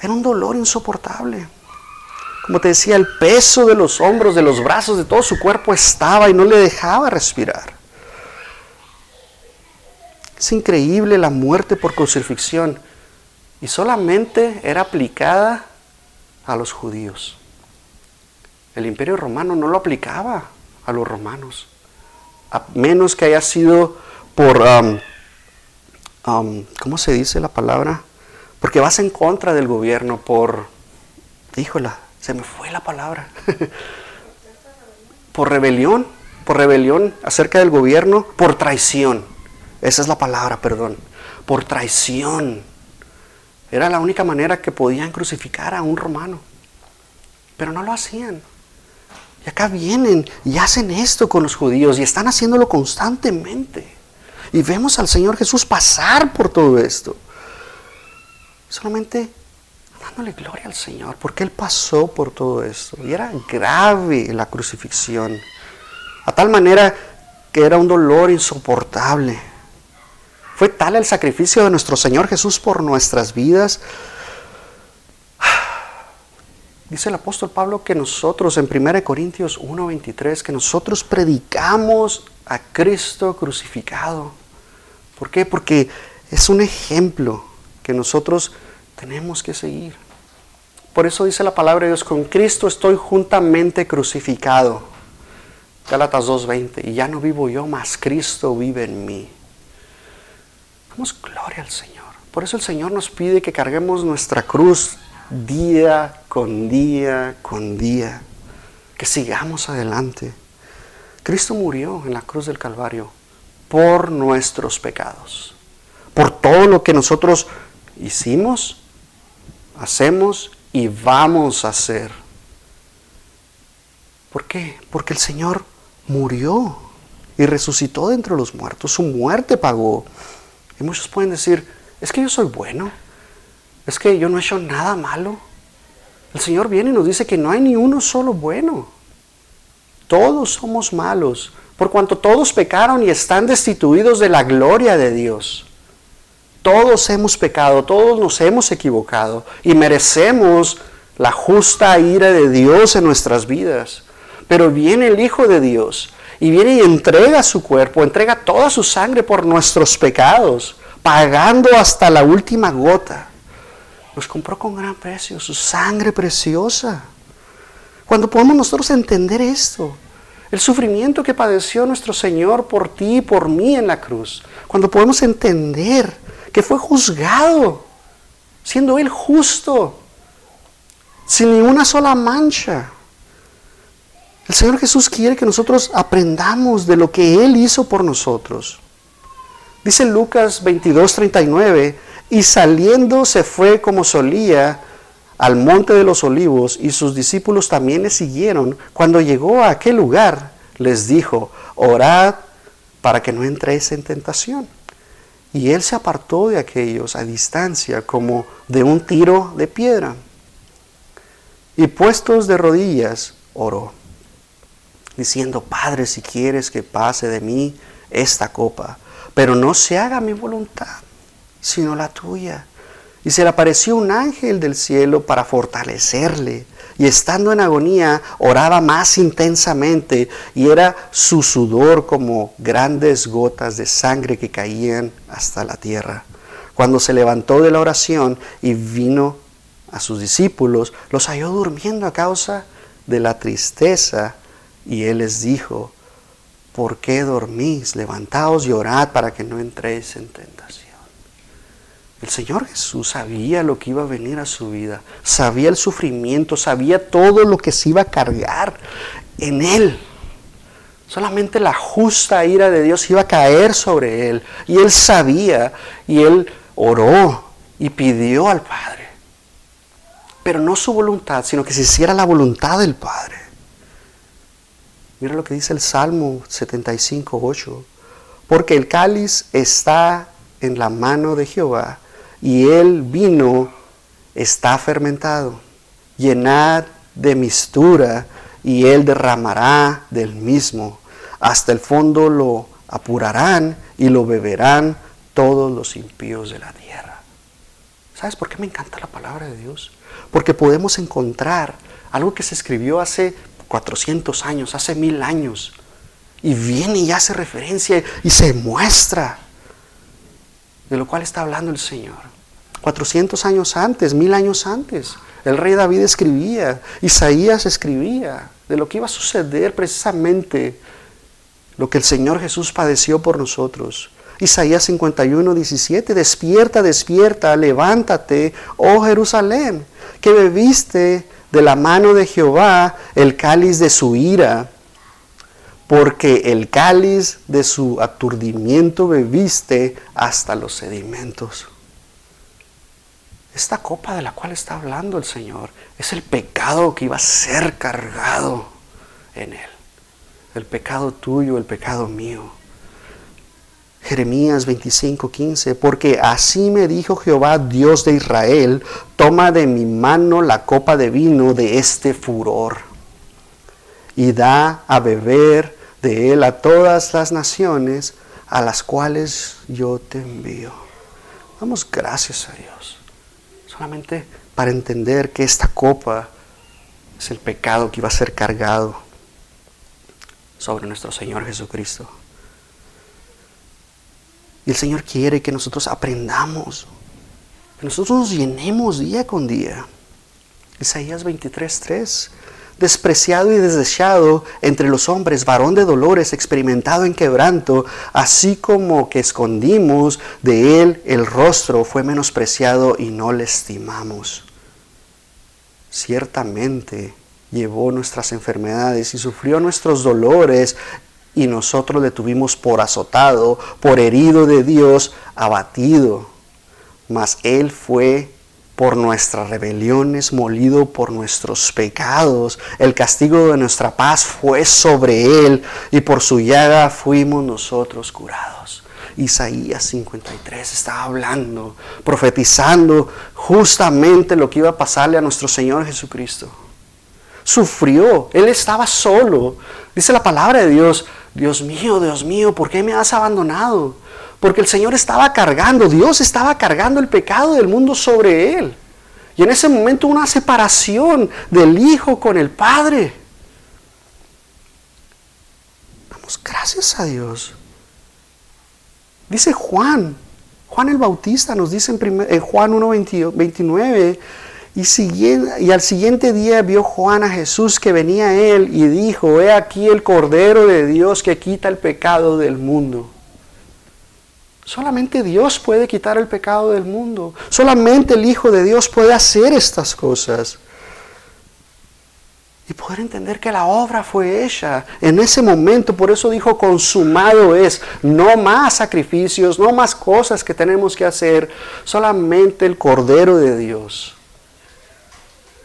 A: Era un dolor insoportable. Como te decía, el peso de los hombros, de los brazos, de todo su cuerpo estaba y no le dejaba respirar. Es increíble la muerte por crucifixión y solamente era aplicada a los judíos. El imperio romano no lo aplicaba a los romanos, a menos que haya sido por, um, um, ¿cómo se dice la palabra? Porque vas en contra del gobierno por, híjola, se me fue la palabra, <laughs> por rebelión, por rebelión acerca del gobierno, por traición. Esa es la palabra, perdón, por traición. Era la única manera que podían crucificar a un romano. Pero no lo hacían. Y acá vienen y hacen esto con los judíos y están haciéndolo constantemente. Y vemos al Señor Jesús pasar por todo esto. Solamente dándole gloria al Señor, porque Él pasó por todo esto. Y era grave la crucifixión. A tal manera que era un dolor insoportable. Fue tal el sacrificio de nuestro Señor Jesús por nuestras vidas <sighs> Dice el apóstol Pablo que nosotros en 1 Corintios 1:23, que nosotros predicamos a Cristo crucificado. ¿Por qué? Porque es un ejemplo que nosotros tenemos que seguir. Por eso dice la palabra de Dios, con Cristo estoy juntamente crucificado. Gálatas 2:20, y ya no vivo yo, mas Cristo vive en mí. Damos gloria al Señor. Por eso el Señor nos pide que carguemos nuestra cruz día con día con día, que sigamos adelante. Cristo murió en la cruz del Calvario por nuestros pecados, por todo lo que nosotros hicimos, hacemos y vamos a hacer. ¿Por qué? Porque el Señor murió y resucitó de los muertos. Su muerte pagó. Y muchos pueden decir, es que yo soy bueno es que yo no he hecho nada malo. El Señor viene y nos dice que no hay ni uno solo bueno. Todos somos malos, por cuanto todos pecaron y están destituidos de la gloria de Dios. Todos hemos pecado, todos nos hemos equivocado y merecemos la justa ira de Dios en nuestras vidas. Pero viene el Hijo de Dios y viene y entrega su cuerpo, entrega toda su sangre por nuestros pecados, pagando hasta la última gota los compró con gran precio, su sangre preciosa. Cuando podemos nosotros entender esto, el sufrimiento que padeció nuestro Señor por ti y por mí en la cruz, cuando podemos entender que fue juzgado, siendo Él justo, sin ninguna sola mancha. El Señor Jesús quiere que nosotros aprendamos de lo que Él hizo por nosotros. Dice Lucas 22, 39, y saliendo se fue como solía al monte de los olivos y sus discípulos también le siguieron. Cuando llegó a aquel lugar, les dijo, orad para que no entréis en tentación. Y él se apartó de aquellos a distancia como de un tiro de piedra. Y puestos de rodillas, oró, diciendo, Padre, si quieres que pase de mí esta copa, pero no se haga mi voluntad, sino la tuya. Y se le apareció un ángel del cielo para fortalecerle. Y estando en agonía, oraba más intensamente y era su sudor como grandes gotas de sangre que caían hasta la tierra. Cuando se levantó de la oración y vino a sus discípulos, los halló durmiendo a causa de la tristeza. Y él les dijo, ¿por qué dormís? Levantaos y orad para que no entréis en tentación. El Señor Jesús sabía lo que iba a venir a su vida, sabía el sufrimiento, sabía todo lo que se iba a cargar en Él. Solamente la justa ira de Dios iba a caer sobre Él. Y Él sabía y Él oró y pidió al Padre. Pero no su voluntad, sino que se hiciera la voluntad del Padre. Mira lo que dice el Salmo 75, 8. Porque el cáliz está en la mano de Jehová y el vino está fermentado. Llenad de mistura y él derramará del mismo. Hasta el fondo lo apurarán y lo beberán todos los impíos de la tierra. ¿Sabes por qué me encanta la palabra de Dios? Porque podemos encontrar algo que se escribió hace 400 años, hace mil años, y viene y hace referencia y se muestra de lo cual está hablando el Señor. 400 años antes, mil años antes, el rey David escribía, Isaías escribía de lo que iba a suceder precisamente lo que el Señor Jesús padeció por nosotros. Isaías 51, 17, despierta, despierta, levántate, oh Jerusalén, que bebiste de la mano de Jehová el cáliz de su ira porque el cáliz de su aturdimiento bebiste hasta los sedimentos. Esta copa de la cual está hablando el Señor es el pecado que iba a ser cargado en él. El pecado tuyo, el pecado mío. Jeremías 25:15, porque así me dijo Jehová, Dios de Israel, toma de mi mano la copa de vino de este furor y da a beber de él a todas las naciones a las cuales yo te envío. Damos gracias a Dios, solamente para entender que esta copa es el pecado que iba a ser cargado sobre nuestro Señor Jesucristo. Y el Señor quiere que nosotros aprendamos, que nosotros nos llenemos día con día. Isaías 23:3 despreciado y desechado entre los hombres, varón de dolores, experimentado en quebranto, así como que escondimos de él el rostro, fue menospreciado y no le estimamos. Ciertamente llevó nuestras enfermedades y sufrió nuestros dolores, y nosotros le tuvimos por azotado, por herido de Dios, abatido. Mas él fue por nuestras rebeliones, molido por nuestros pecados. El castigo de nuestra paz fue sobre él y por su llaga fuimos nosotros curados. Isaías 53 estaba hablando, profetizando justamente lo que iba a pasarle a nuestro Señor Jesucristo. Sufrió, él estaba solo. Dice la palabra de Dios, Dios mío, Dios mío, ¿por qué me has abandonado? Porque el Señor estaba cargando, Dios estaba cargando el pecado del mundo sobre él. Y en ese momento una separación del Hijo con el Padre. Damos gracias a Dios. Dice Juan, Juan el Bautista nos dice en, Juan 1, 29, y, y al siguiente día vio Juan a Jesús que venía a él y dijo, he aquí el Cordero de Dios que quita el pecado del mundo. Solamente Dios puede quitar el pecado del mundo. Solamente el Hijo de Dios puede hacer estas cosas. Y poder entender que la obra fue hecha en ese momento. Por eso dijo, consumado es. No más sacrificios, no más cosas que tenemos que hacer. Solamente el Cordero de Dios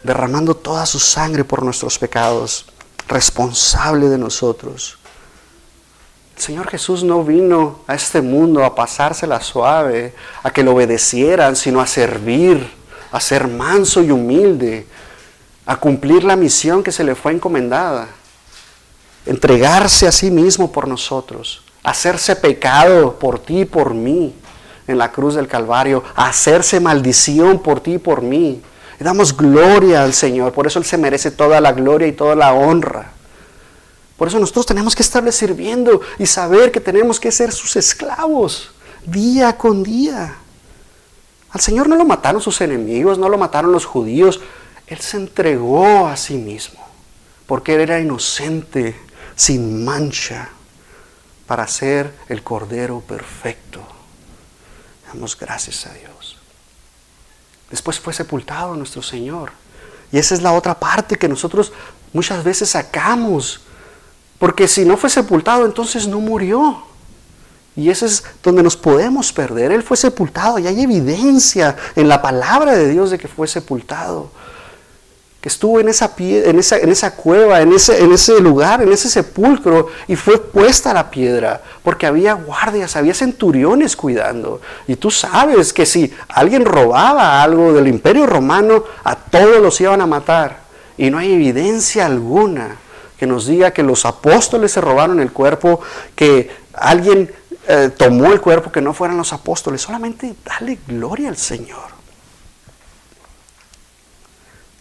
A: derramando toda su sangre por nuestros pecados, responsable de nosotros. El Señor Jesús no vino a este mundo a pasársela suave, a que lo obedecieran, sino a servir, a ser manso y humilde, a cumplir la misión que se le fue encomendada, entregarse a sí mismo por nosotros, hacerse pecado por ti y por mí en la cruz del Calvario, hacerse maldición por ti y por mí. Le damos gloria al Señor, por eso Él se merece toda la gloria y toda la honra. Por eso nosotros tenemos que estarle sirviendo y saber que tenemos que ser sus esclavos día con día. Al Señor no lo mataron sus enemigos, no lo mataron los judíos. Él se entregó a sí mismo porque Él era inocente, sin mancha, para ser el Cordero perfecto. Damos gracias a Dios. Después fue sepultado nuestro Señor. Y esa es la otra parte que nosotros muchas veces sacamos porque si no fue sepultado, entonces no murió. Y ese es donde nos podemos perder. Él fue sepultado y hay evidencia en la palabra de Dios de que fue sepultado. Que estuvo en esa, en esa, en esa cueva, en ese, en ese lugar, en ese sepulcro y fue puesta la piedra. Porque había guardias, había centuriones cuidando. Y tú sabes que si alguien robaba algo del imperio romano, a todos los iban a matar. Y no hay evidencia alguna que nos diga que los apóstoles se robaron el cuerpo, que alguien eh, tomó el cuerpo, que no fueran los apóstoles. Solamente dale gloria al Señor.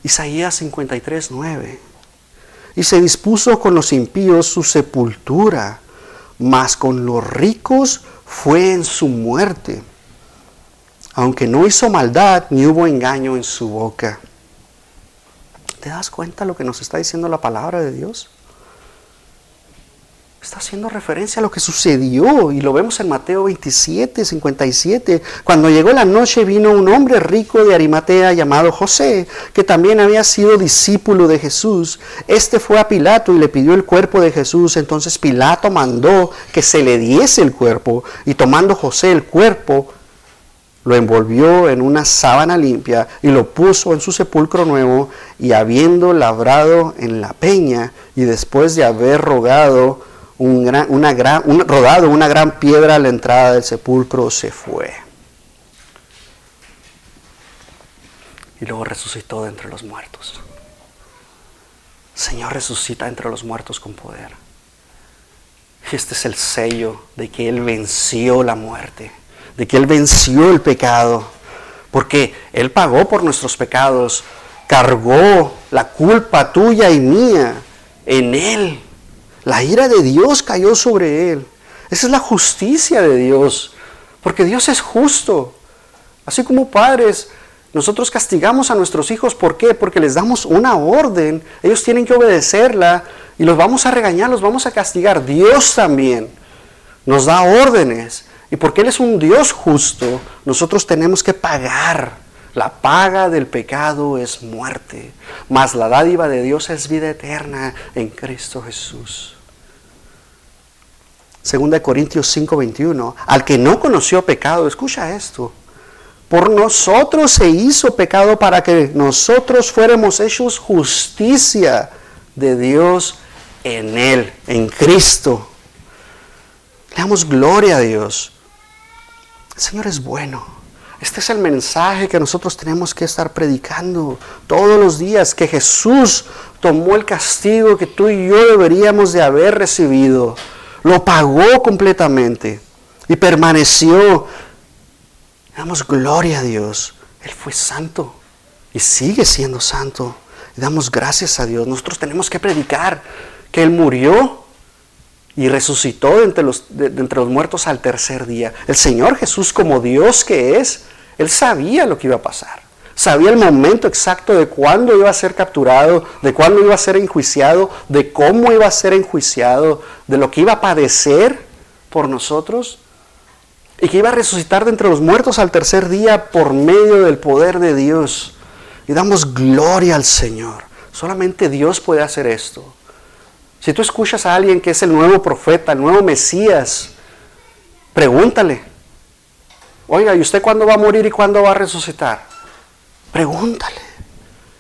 A: Isaías 53, 9. Y se dispuso con los impíos su sepultura, mas con los ricos fue en su muerte, aunque no hizo maldad ni hubo engaño en su boca. ¿Te das cuenta lo que nos está diciendo la palabra de Dios? Está haciendo referencia a lo que sucedió y lo vemos en Mateo 27, 57. Cuando llegó la noche vino un hombre rico de Arimatea llamado José, que también había sido discípulo de Jesús. Este fue a Pilato y le pidió el cuerpo de Jesús. Entonces Pilato mandó que se le diese el cuerpo y tomando José el cuerpo, lo envolvió en una sábana limpia y lo puso en su sepulcro nuevo y habiendo labrado en la peña y después de haber rogado una gran, rodado una gran piedra a la entrada del sepulcro, se fue. Y luego resucitó de entre los muertos. Señor resucita entre los muertos con poder. Este es el sello de que Él venció la muerte de que Él venció el pecado, porque Él pagó por nuestros pecados, cargó la culpa tuya y mía en Él. La ira de Dios cayó sobre Él. Esa es la justicia de Dios, porque Dios es justo. Así como padres, nosotros castigamos a nuestros hijos, ¿por qué? Porque les damos una orden, ellos tienen que obedecerla y los vamos a regañar, los vamos a castigar. Dios también nos da órdenes y porque Él es un Dios justo, nosotros tenemos que pagar. La paga del pecado es muerte, mas la dádiva de Dios es vida eterna en Cristo Jesús. Segunda de Corintios 5:21, al que no conoció pecado, escucha esto, por nosotros se hizo pecado para que nosotros fuéramos hechos justicia de Dios en Él, en Cristo. Le damos gloria a Dios. El Señor es bueno. Este es el mensaje que nosotros tenemos que estar predicando todos los días, que Jesús tomó el castigo que tú y yo deberíamos de haber recibido. Lo pagó completamente y permaneció. Damos gloria a Dios. Él fue santo y sigue siendo santo. Damos gracias a Dios. Nosotros tenemos que predicar que Él murió y resucitó de entre, los, entre los muertos al tercer día. El Señor Jesús, como Dios que es, Él sabía lo que iba a pasar. Sabía el momento exacto de cuándo iba a ser capturado, de cuándo iba a ser enjuiciado, de cómo iba a ser enjuiciado, de lo que iba a padecer por nosotros y que iba a resucitar de entre los muertos al tercer día por medio del poder de Dios. Y damos gloria al Señor. Solamente Dios puede hacer esto. Si tú escuchas a alguien que es el nuevo profeta, el nuevo Mesías, pregúntale. Oiga, ¿y usted cuándo va a morir y cuándo va a resucitar? Pregúntale.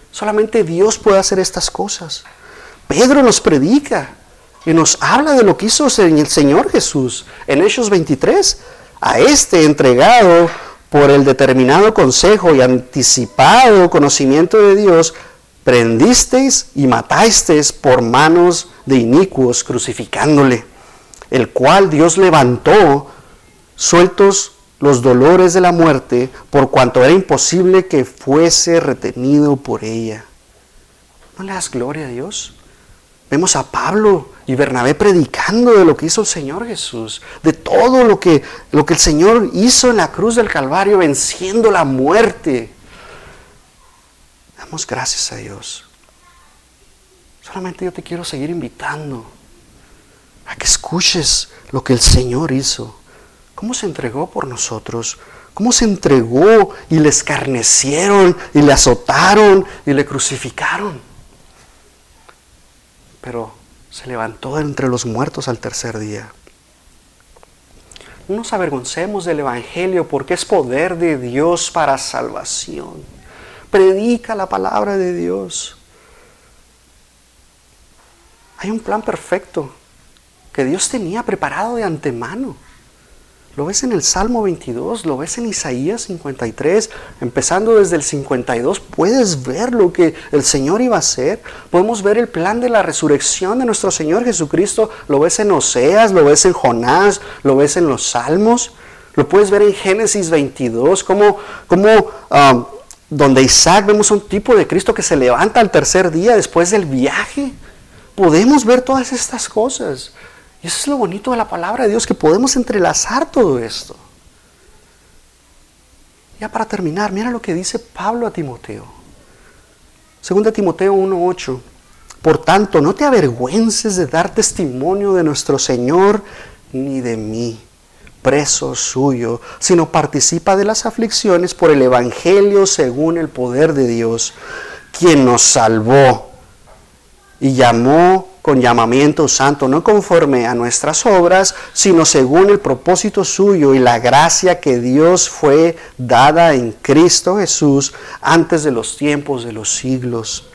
A: Solamente Dios puede hacer estas cosas. Pedro nos predica y nos habla de lo que hizo el Señor Jesús en Hechos 23. A este entregado por el determinado consejo y anticipado conocimiento de Dios, prendisteis y matasteis por manos de inicuos, crucificándole, el cual Dios levantó, sueltos los dolores de la muerte, por cuanto era imposible que fuese retenido por ella. ¿No le das gloria a Dios? Vemos a Pablo y Bernabé predicando de lo que hizo el Señor Jesús, de todo lo que, lo que el Señor hizo en la cruz del Calvario, venciendo la muerte. Damos gracias a Dios. Solamente yo te quiero seguir invitando a que escuches lo que el Señor hizo, cómo se entregó por nosotros, cómo se entregó y le escarnecieron y le azotaron y le crucificaron pero se levantó entre los muertos al tercer día. No nos avergoncemos del Evangelio porque es poder de Dios para salvación. Predica la palabra de Dios. Hay un plan perfecto que Dios tenía preparado de antemano. Lo ves en el Salmo 22, lo ves en Isaías 53, empezando desde el 52, puedes ver lo que el Señor iba a hacer. Podemos ver el plan de la resurrección de nuestro Señor Jesucristo, lo ves en Oseas, lo ves en Jonás, lo ves en los Salmos, lo puedes ver en Génesis 22, como, como um, donde Isaac vemos un tipo de Cristo que se levanta al tercer día después del viaje. Podemos ver todas estas cosas. Y eso es lo bonito de la palabra de Dios, que podemos entrelazar todo esto. Ya para terminar, mira lo que dice Pablo a Timoteo. Segunda Timoteo 1.8. Por tanto, no te avergüences de dar testimonio de nuestro Señor ni de mí, preso suyo, sino participa de las aflicciones por el Evangelio según el poder de Dios, quien nos salvó y llamó con llamamiento santo, no conforme a nuestras obras, sino según el propósito suyo y la gracia que Dios fue dada en Cristo Jesús antes de los tiempos de los siglos,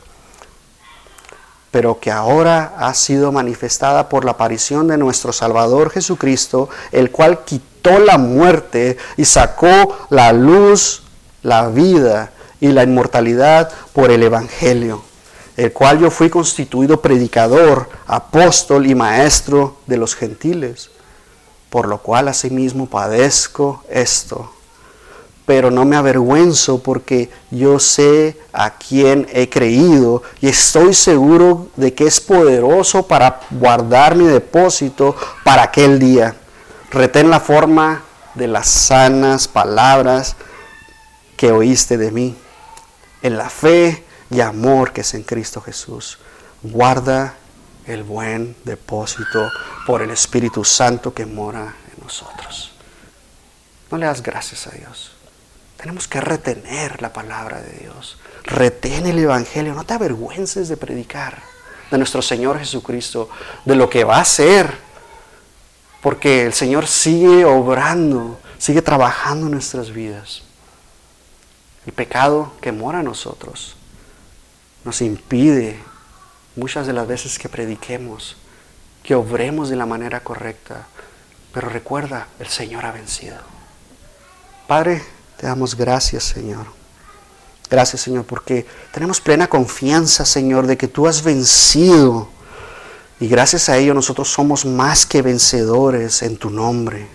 A: pero que ahora ha sido manifestada por la aparición de nuestro Salvador Jesucristo, el cual quitó la muerte y sacó la luz, la vida y la inmortalidad por el Evangelio el cual yo fui constituido predicador, apóstol y maestro de los gentiles, por lo cual asimismo padezco esto. Pero no me avergüenzo porque yo sé a quién he creído y estoy seguro de que es poderoso para guardar mi depósito para aquel día. Retén la forma de las sanas palabras que oíste de mí. En la fe y amor que es en Cristo Jesús. Guarda el buen depósito por el Espíritu Santo que mora en nosotros. No le das gracias a Dios. Tenemos que retener la palabra de Dios. Retén el Evangelio. No te avergüences de predicar de nuestro Señor Jesucristo, de lo que va a ser. Porque el Señor sigue obrando, sigue trabajando en nuestras vidas. El pecado que mora en nosotros nos impide muchas de las veces que prediquemos, que obremos de la manera correcta. Pero recuerda, el Señor ha vencido. Padre, te damos gracias, Señor. Gracias, Señor, porque tenemos plena confianza, Señor, de que tú has vencido. Y gracias a ello nosotros somos más que vencedores en tu nombre.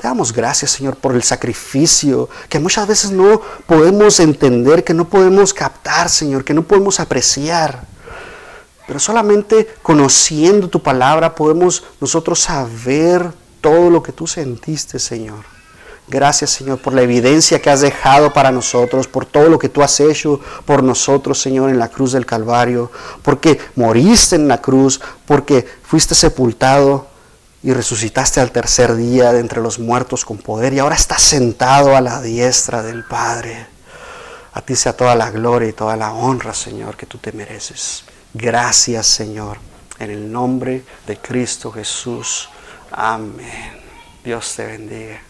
A: Te damos gracias, Señor, por el sacrificio que muchas veces no podemos entender, que no podemos captar, Señor, que no podemos apreciar. Pero solamente conociendo tu palabra podemos nosotros saber todo lo que tú sentiste, Señor. Gracias, Señor, por la evidencia que has dejado para nosotros, por todo lo que tú has hecho por nosotros, Señor, en la cruz del Calvario, porque moriste en la cruz, porque fuiste sepultado y resucitaste al tercer día de entre los muertos con poder y ahora estás sentado a la diestra del Padre. A ti sea toda la gloria y toda la honra, Señor, que tú te mereces. Gracias, Señor, en el nombre de Cristo Jesús. Amén. Dios te bendiga.